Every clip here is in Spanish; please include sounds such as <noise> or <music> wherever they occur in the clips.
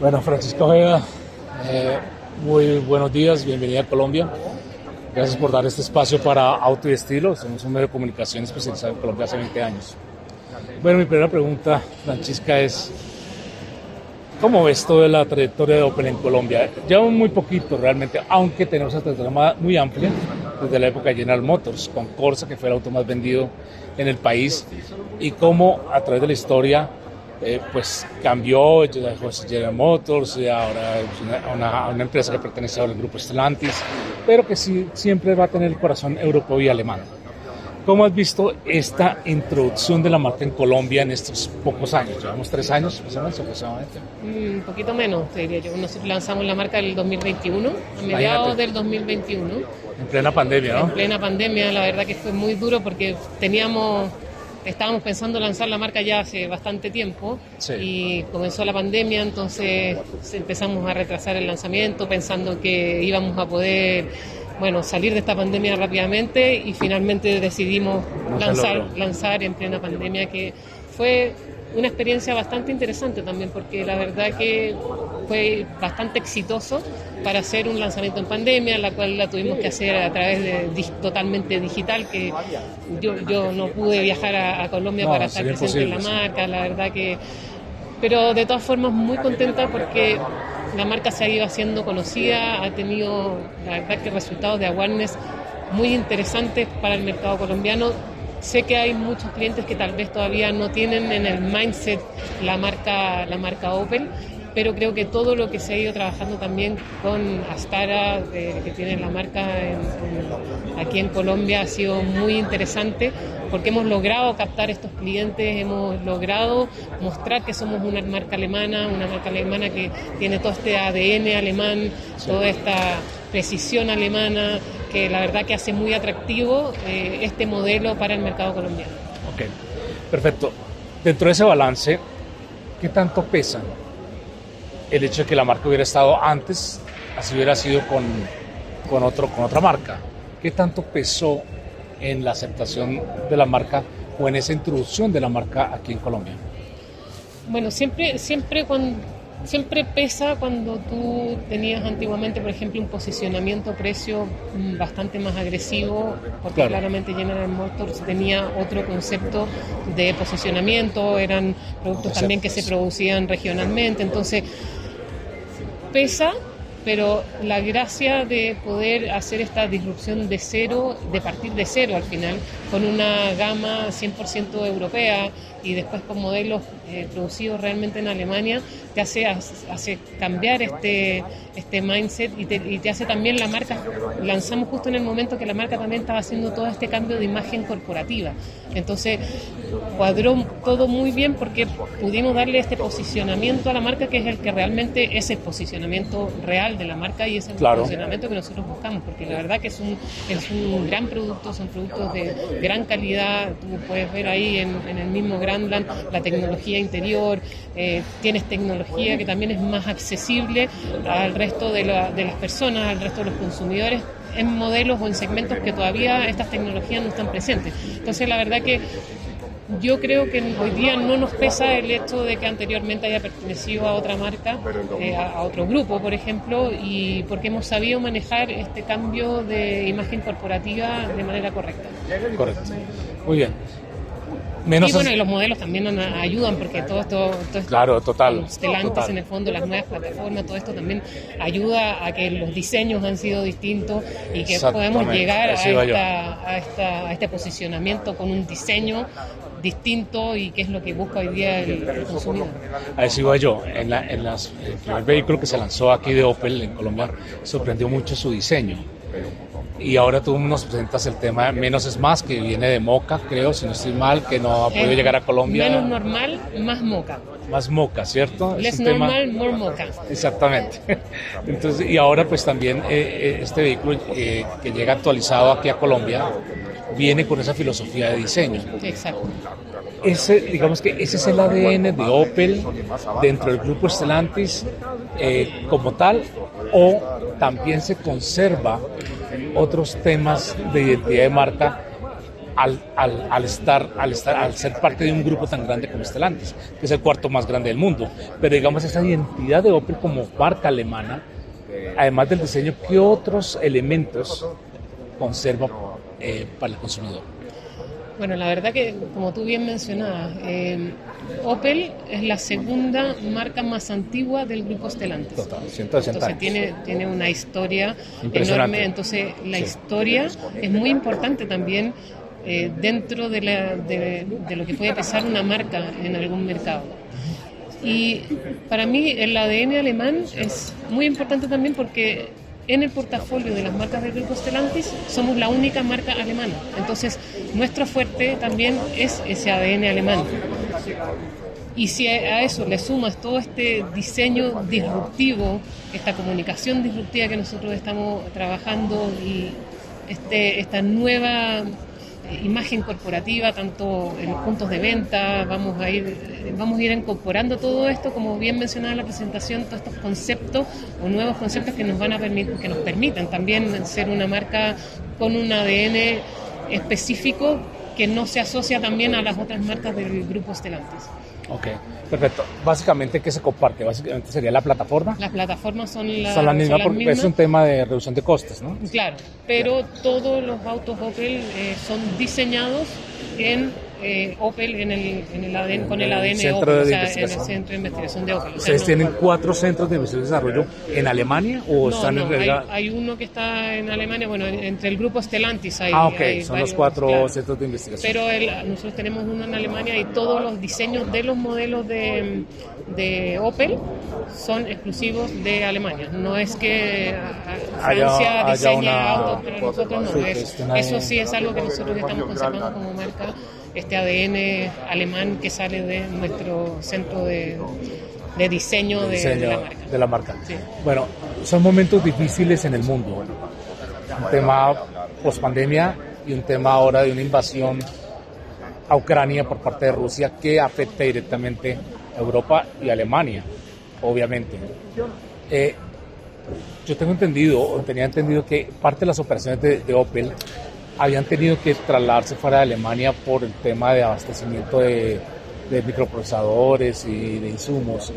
Bueno, Francisco Ojeda, eh, muy buenos días, bienvenida a Colombia. Gracias por dar este espacio para Auto y Estilo. Somos un medio de comunicación especializado en Colombia hace 20 años. Bueno, mi primera pregunta, Francisca, es ¿cómo ves toda la trayectoria de Opel en Colombia? Llevamos muy poquito realmente, aunque tenemos una trayectoria muy amplia desde la época de General Motors, con Corsa, que fue el auto más vendido en el país, y cómo a través de la historia eh, pues cambió, dejó General Motors y ahora es una, una, empresa que pertenece al grupo Stellantis, pero que sí, siempre va a tener el corazón europeo y alemán. ¿Cómo has visto esta introducción de la marca en Colombia en estos pocos años? Llevamos tres años aproximadamente. Un mm, poquito menos, te diría yo. Nosotros lanzamos la marca en el 2021, a mediados del 2021. En plena pandemia, ¿no? En plena pandemia, la verdad que fue muy duro porque teníamos estábamos pensando lanzar la marca ya hace bastante tiempo y comenzó la pandemia, entonces empezamos a retrasar el lanzamiento pensando que íbamos a poder bueno, salir de esta pandemia rápidamente y finalmente decidimos lanzar, lanzar en plena pandemia que fue una experiencia bastante interesante también, porque la verdad que fue bastante exitoso para hacer un lanzamiento en pandemia, la cual la tuvimos que hacer a través de totalmente digital, que yo, yo no pude viajar a, Colombia para estar presente en la marca, la verdad que... Pero de todas formas muy contenta porque la marca se ha ido haciendo conocida, ha tenido, la verdad que resultados de awareness muy interesantes para el mercado colombiano Sé que hay muchos clientes que tal vez todavía no tienen en el mindset la marca, la marca Opel, pero creo que todo lo que se ha ido trabajando también con Astara, que tiene la marca aquí en Colombia, ha sido muy interesante porque hemos logrado captar estos clientes, hemos logrado mostrar que somos una marca alemana, una marca alemana que tiene todo este ADN alemán, toda esta precisión alemana, que la verdad que hace muy atractivo eh, este modelo para el mercado colombiano. Ok, perfecto. Dentro de ese balance, ¿qué tanto pesa el hecho de que la marca hubiera estado antes, así hubiera sido con, con, otro, con otra marca? ¿Qué tanto pesó en la aceptación de la marca o en esa introducción de la marca aquí en Colombia? Bueno, siempre, siempre cuando siempre pesa cuando tú tenías antiguamente, por ejemplo, un posicionamiento precio mm, bastante más agresivo, porque claramente General Motors tenía otro concepto de posicionamiento, eran productos también que se producían regionalmente, entonces pesa, pero la gracia de poder hacer esta disrupción de cero, de partir de cero al final, con una gama 100% europea y después con modelos eh, producidos realmente en Alemania, te hace, cambiar este, este mindset y te, hace también la marca, lanzamos justo en el momento que la marca también estaba haciendo todo este cambio de imagen corporativa. Entonces cuadró todo muy bien porque pudimos darle este posicionamiento a la marca que es el que realmente es el posicionamiento real de la marca y es el posicionamiento que nosotros buscamos, porque la verdad que es un, es un gran producto, son productos de gran calidad, tú puedes ver ahí en, en el mismo Grandland la tecnología interior, eh, tienes tecnología que también es más accesible al resto de, de las personas, al resto de los consumidores en modelos o en segmentos que todavía estas tecnologías no están presentes. Entonces, la verdad que yo creo que hoy día no nos pesa el hecho de que anteriormente haya pertenecido a otra marca, eh, a, otro grupo, por ejemplo, y porque hemos sabido manejar este cambio de imagen corporativa de manera correcta. Correcto. Muy bien y bueno, y los modelos también ayudan porque todo esto, claro, total, Stellantis en el fondo, las nuevas plataformas, todo esto también ayuda a que los diseños han sido distintos y que podemos llegar a, esta, a, este posicionamiento con un diseño distinto y qué es lo que busca hoy día el, consumidor. A eso iba yo. En, en las, el primer vehículo que se lanzó aquí de Opel en Colombia sorprendió mucho su diseño y ahora tú nos presentas el tema Menos es Más, que viene de Moca, creo, si no estoy mal, que no ha podido llegar a Colombia. Menos normal, más Moca. Más Moca, ¿cierto? Less normal, more Moca. Exactamente. <laughs> Entonces, y ahora pues también eh, eh, este vehículo eh, que llega actualizado aquí a Colombia viene con esa filosofía de diseño. Exacto. Ese, digamos que ese es el ADN de Opel dentro del grupo Stellantis como tal, o también se conserva otros temas de identidad de marca al, al, al, estar, al, estar, al ser parte de un grupo tan grande como Stellantis, que es el cuarto más grande del mundo. Pero digamos, esa identidad de Opel como marca alemana, además del diseño, ¿qué otros elementos conserva eh, para el consumidor? Bueno, la verdad que, como tú bien mencionabas, eh, Opel es la segunda marca más antigua del grupo Stellantis. Total, 160 Entonces tiene, tiene una historia enorme. Entonces la sí. historia es muy importante también eh, dentro de, la, de, de, lo que puede pesar una marca en algún mercado. Y para mí el ADN alemán es muy importante también porque en el portafolio de las marcas del grupo Stellantis somos la única marca alemana. Entonces, nuestro fuerte también es ese ADN alemán. Y si a eso le sumas todo este diseño disruptivo, esta comunicación disruptiva que nosotros estamos trabajando y este, esta nueva imagen corporativa, tanto en los puntos de venta, vamos a ir, vamos a ir incorporando todo esto, como bien mencionaba en la presentación, todos estos conceptos o nuevos conceptos que nos van a permitir, que nos permitan también ser una marca con un ADN específico que no se asocia también a las otras marcas del grupo Stellantis. Ok, perfecto. Básicamente, ¿qué se comparte? Básicamente sería la plataforma. Las plataformas son, la, son las mismas son las porque mismas. es un tema de reducción de costes, ¿no? Claro, pero todos los autos Opel eh, son diseñados en eh, Opel, en el, en el ADN, con el ADN centro Opel, de o sea, en el centro de investigación de Opel. O sea, ¿Ustedes no- tienen cuatro centros de investigación y desarrollo en Alemania o no, están no, en hay, realidad? hay uno que está en Alemania, bueno, en- entre el grupo Stellantis hay. ah, ok, hay son los varios, cuatro claro. centros de investigación. Pero el- nosotros tenemos uno en Alemania y todos los diseños de los modelos de, de Opel son exclusivos de Alemania. No es que a- a- Haya- Francia haya una- autos, pero nosotros no. Sí, Es- eso sí es algo que nosotros estamos conservando como marca, este ADN alemán que sale de nuestro centro de, de diseño, de, diseño de la marca. de la marca. Sí. Bueno, son momentos difíciles en el mundo. Un tema post pandemia y un tema ahora de una invasión a Ucrania por parte de Rusia que afecta directamente a Europa y Alemania, obviamente. Eh, yo tengo entendido, o tenía entendido que parte de las operaciones de, de Opel habían tenido que trasladarse fuera de Alemania por el tema de abastecimiento de, de microprocesadores y de insumos.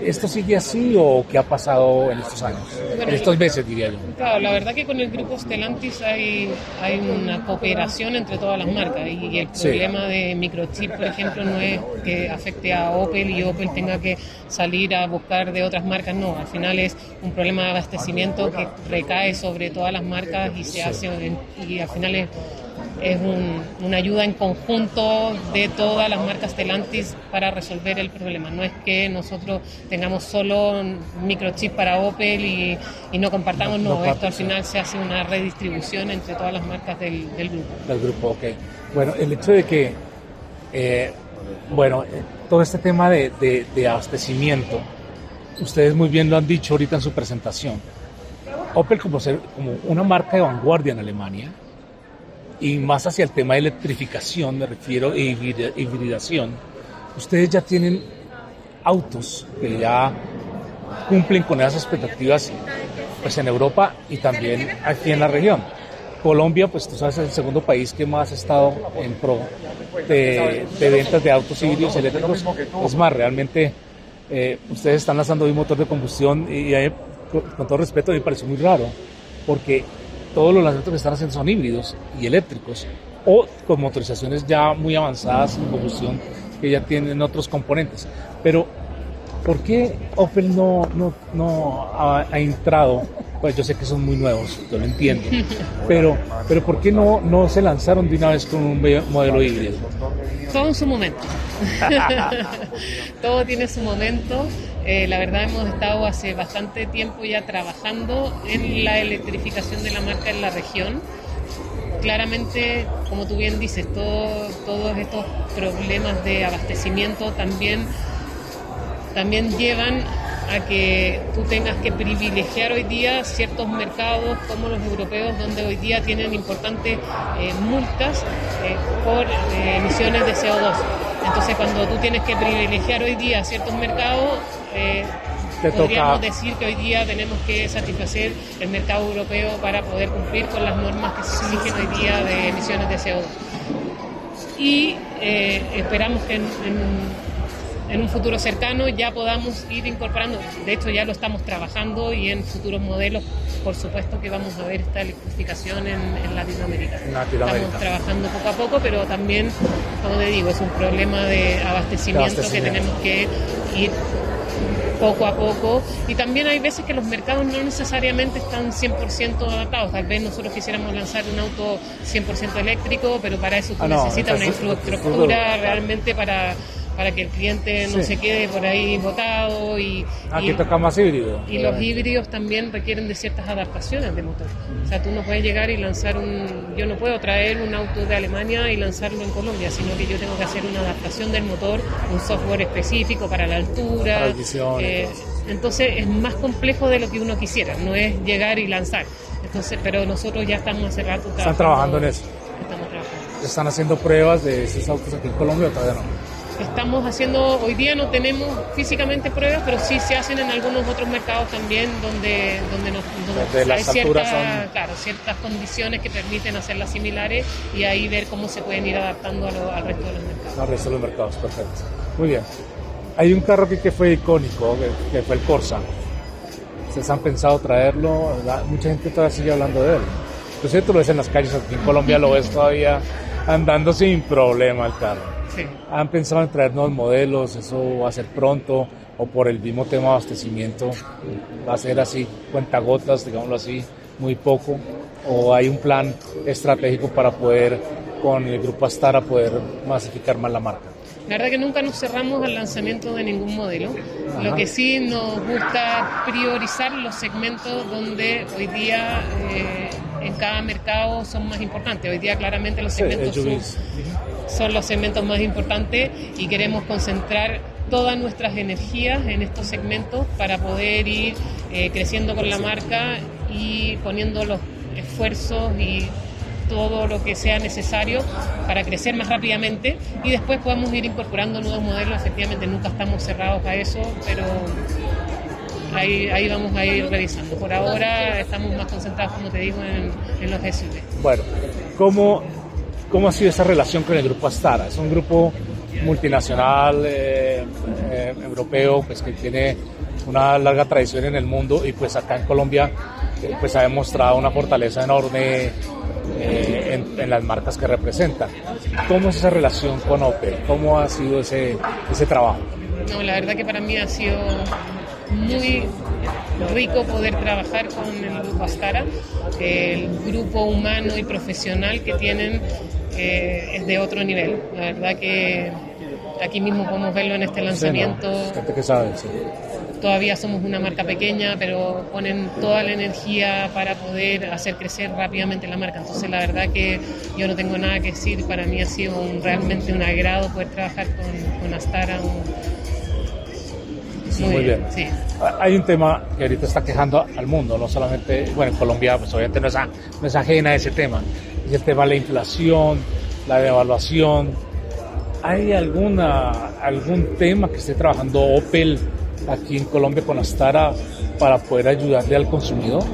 ¿Esto sigue así o qué ha pasado en estos años? Bueno, en estos meses, diría yo. Claro, la verdad que con el grupo Stellantis hay, hay una cooperación entre todas las marcas y el Sí. problema de microchip, por ejemplo, no es que afecte a Opel y Opel tenga que salir a buscar de otras marcas, no, al final es un problema de abastecimiento que recae sobre todas las marcas y se hace en- y al final es, es un- una ayuda en conjunto de todas las marcas Stellantis para resolver el problema. No es que nosotros tengamos solo microchip para Opel y, y no compartamos, No, no, no esto al final se hace una redistribución entre todas las marcas del, del grupo. del grupo, ok. Bueno, el hecho de que, eh, bueno, eh, todo este tema de, de- de abastecimiento, ustedes muy bien lo han dicho ahorita en su presentación. Opel como, ser, como una marca de vanguardia en Alemania y más hacia el tema de electrificación, me refiero, e hibrida- hibridación, ustedes ya tienen autos que ya cumplen con esas expectativas pues en Europa y también aquí en la región. Colombia, pues tú sabes, es el segundo país que más ha estado en pro de, de ventas de autos híbridos eléctricos. Es más, realmente eh, ustedes están lanzando un motor de combustión y, con, todo respeto me parece muy raro, porque todos los lanzamientos que están haciendo son híbridos y eléctricos o con motorizaciones ya muy avanzadas en combustión que ya tienen otros componentes. Pero ¿Por qué Opel no, no, no ha, ha entrado? Pues yo sé que son muy nuevos, yo lo entiendo, pero, pero ¿por qué no, no se lanzaron de una vez con un modelo híbrido? Todo en su momento. <laughs> Todo tiene su momento. Eh, la verdad hemos estado hace bastante tiempo ya trabajando en la electrificación de la marca en la región. Claramente, como tú bien dices, todo- todos estos problemas de abastecimiento también, también llevan a que tú tengas que privilegiar hoy día ciertos mercados como los europeos, donde hoy día tienen importantes eh, multas eh, por emisiones de CO2. Entonces, cuando tú tienes que privilegiar hoy día ciertos mercados, eh, podríamos toca- decir que hoy día tenemos que satisfacer el mercado europeo para poder cumplir con las normas que se exigen hoy día de emisiones de CO2. y eh, esperamos que en, en, un futuro cercano ya podamos ir incorporando, de hecho ya lo estamos trabajando y en futuros modelos por supuesto que vamos a ver esta electrificación en, Latinoamérica. Estamos trabajando poco a poco, pero también, como te digo, es un problema de abastecimiento, que tenemos que ir poco a poco. Y también hay veces que los mercados no necesariamente están 100% adaptados. Tal vez nosotros quisiéramos lanzar un auto 100% eléctrico, pero para eso tú ah, necesitas una infraestructura realmente para para que el cliente no se quede por ahí botado y aquí ah, toca más híbrido. y los híbridos también requieren de ciertas adaptaciones de motor. O sea tú no puedes llegar y lanzar un yo no puedo traer un auto de Alemania y lanzarlo en Colombia sino que yo tengo que hacer una adaptación del motor un software específico para la altura eh, entonces es más complejo de lo que uno quisiera no es llegar y lanzar. Entonces pero nosotros ya estamos hace rato están trabajando en eso. Estamos trabajando. Están haciendo pruebas de esos autos aquí en Colombia o todavía no Estamos haciendo, hoy día no tenemos físicamente pruebas, pero sí se hacen en algunos otros mercados también donde, donde, nos, hay ciertas, claro, ciertas condiciones que permiten hacerlas similares y ahí ver cómo se pueden ir adaptando al resto de los mercados. Al resto de los mercados, perfecto. Muy bien. Hay un carro que, que fue icónico, que, fue el Corsa. ¿Ustedes han pensado traerlo? Mucha gente todavía sigue hablando de él. Lo cierto lo ves en las calles, aquí en Colombia lo ves <laughs> todavía andando sin problema el carro. ¿Han pensado en traer nuevos modelos? ¿Eso va a ser pronto? ¿O por el mismo tema de abastecimiento va a ser así, cuentagotas, digámoslo así, muy poco? ¿O hay un plan estratégico para poder, con el grupo Astara, poder masificar más la marca? La verdad que nunca nos cerramos al lanzamiento de ningún modelo. Lo que sí nos gusta priorizar los segmentos donde hoy día eh, en cada mercado son más importantes. Hoy día claramente los segmentos son los segmentos más importantes y queremos concentrar todas nuestras energías en estos segmentos para poder ir eh, creciendo con la marca y poniendo los esfuerzos y todo lo que sea necesario para crecer más rápidamente y después podamos ir incorporando nuevos modelos. Efectivamente, nunca estamos cerrados a eso, pero ahí, ahí vamos a ir revisando. Por ahora estamos más concentrados, como te digo, en, en los SUV. Bueno, ¿cómo ¿Cómo ha sido esa relación con el grupo Astara? Es un grupo multinacional eh, eh, europeo pues, que tiene una larga tradición en el mundo y pues acá en Colombia eh, pues ha demostrado una fortaleza enorme en, las marcas que representan. ¿Cómo es esa relación con Opel? ¿Cómo ha sido ese, ese trabajo? No, la verdad que para mí ha sido muy rico poder trabajar con el grupo Astara, el grupo humano y profesional que tienen eh, es de otro nivel. La verdad que aquí mismo podemos verlo en este lanzamiento. Todavía somos una marca pequeña, pero ponen toda la energía para poder hacer crecer rápidamente la marca. Entonces, la verdad que yo no tengo nada que decir. Para mí ha sido realmente un agrado poder trabajar con, con Astara. Muy, bien. Sí. Hay un tema que ahorita está quejando al mundo, no solamente, bueno, en Colombia, pues obviamente no es, no es ajena a ese tema, el tema de la inflación, la devaluación. ¿Hay alguna, algún tema que esté trabajando Opel aquí en Colombia con Astara para poder ayudarle al consumidor?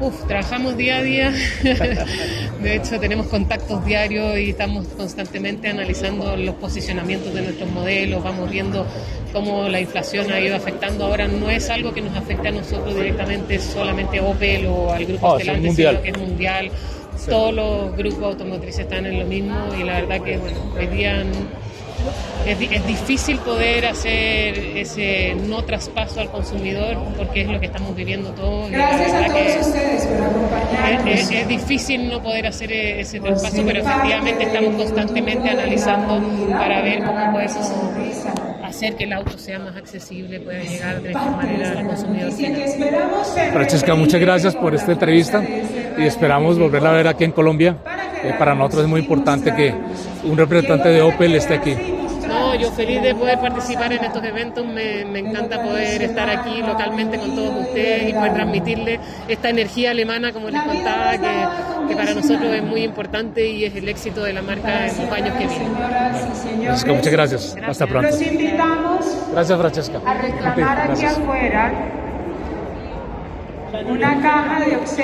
Uf, trabajamos día a día. <laughs> De hecho, tenemos contactos diarios y estamos constantemente analizando los posicionamientos de nuestros modelos, vamos viendo cómo la inflación ha ido afectando. Ahora no es algo que nos afecte a nosotros directamente, solamente Opel o al grupo oh, sino que es mundial todos los grupos automotrices están en lo mismo y la verdad que bueno, hoy día es, es, difícil poder hacer ese no traspaso al consumidor porque es lo que estamos viviendo todos. Gracias a todos ustedes por acompañarnos. Es, es, difícil no poder hacer ese traspaso, pero efectivamente estamos constantemente analizando para ver cómo podemos hacer que el auto sea más accesible, pueda llegar de esta manera al consumidor. Francesca, muchas gracias por esta entrevista y esperamos volverla a ver aquí en Colombia. Eh, para nosotros es muy importante que un representante de Opel esté aquí. No, yo feliz de poder participar en estos eventos, me, me, encanta poder estar aquí localmente con todos ustedes y poder transmitirles esta energía alemana, como les contaba, que, que, para nosotros es muy importante y es el éxito de la marca en los años que vienen. Francesca, muchas gracias. Hasta pronto. Los invitamos gracias, Francesca. a reclamar aquí afuera una caja de obsequios.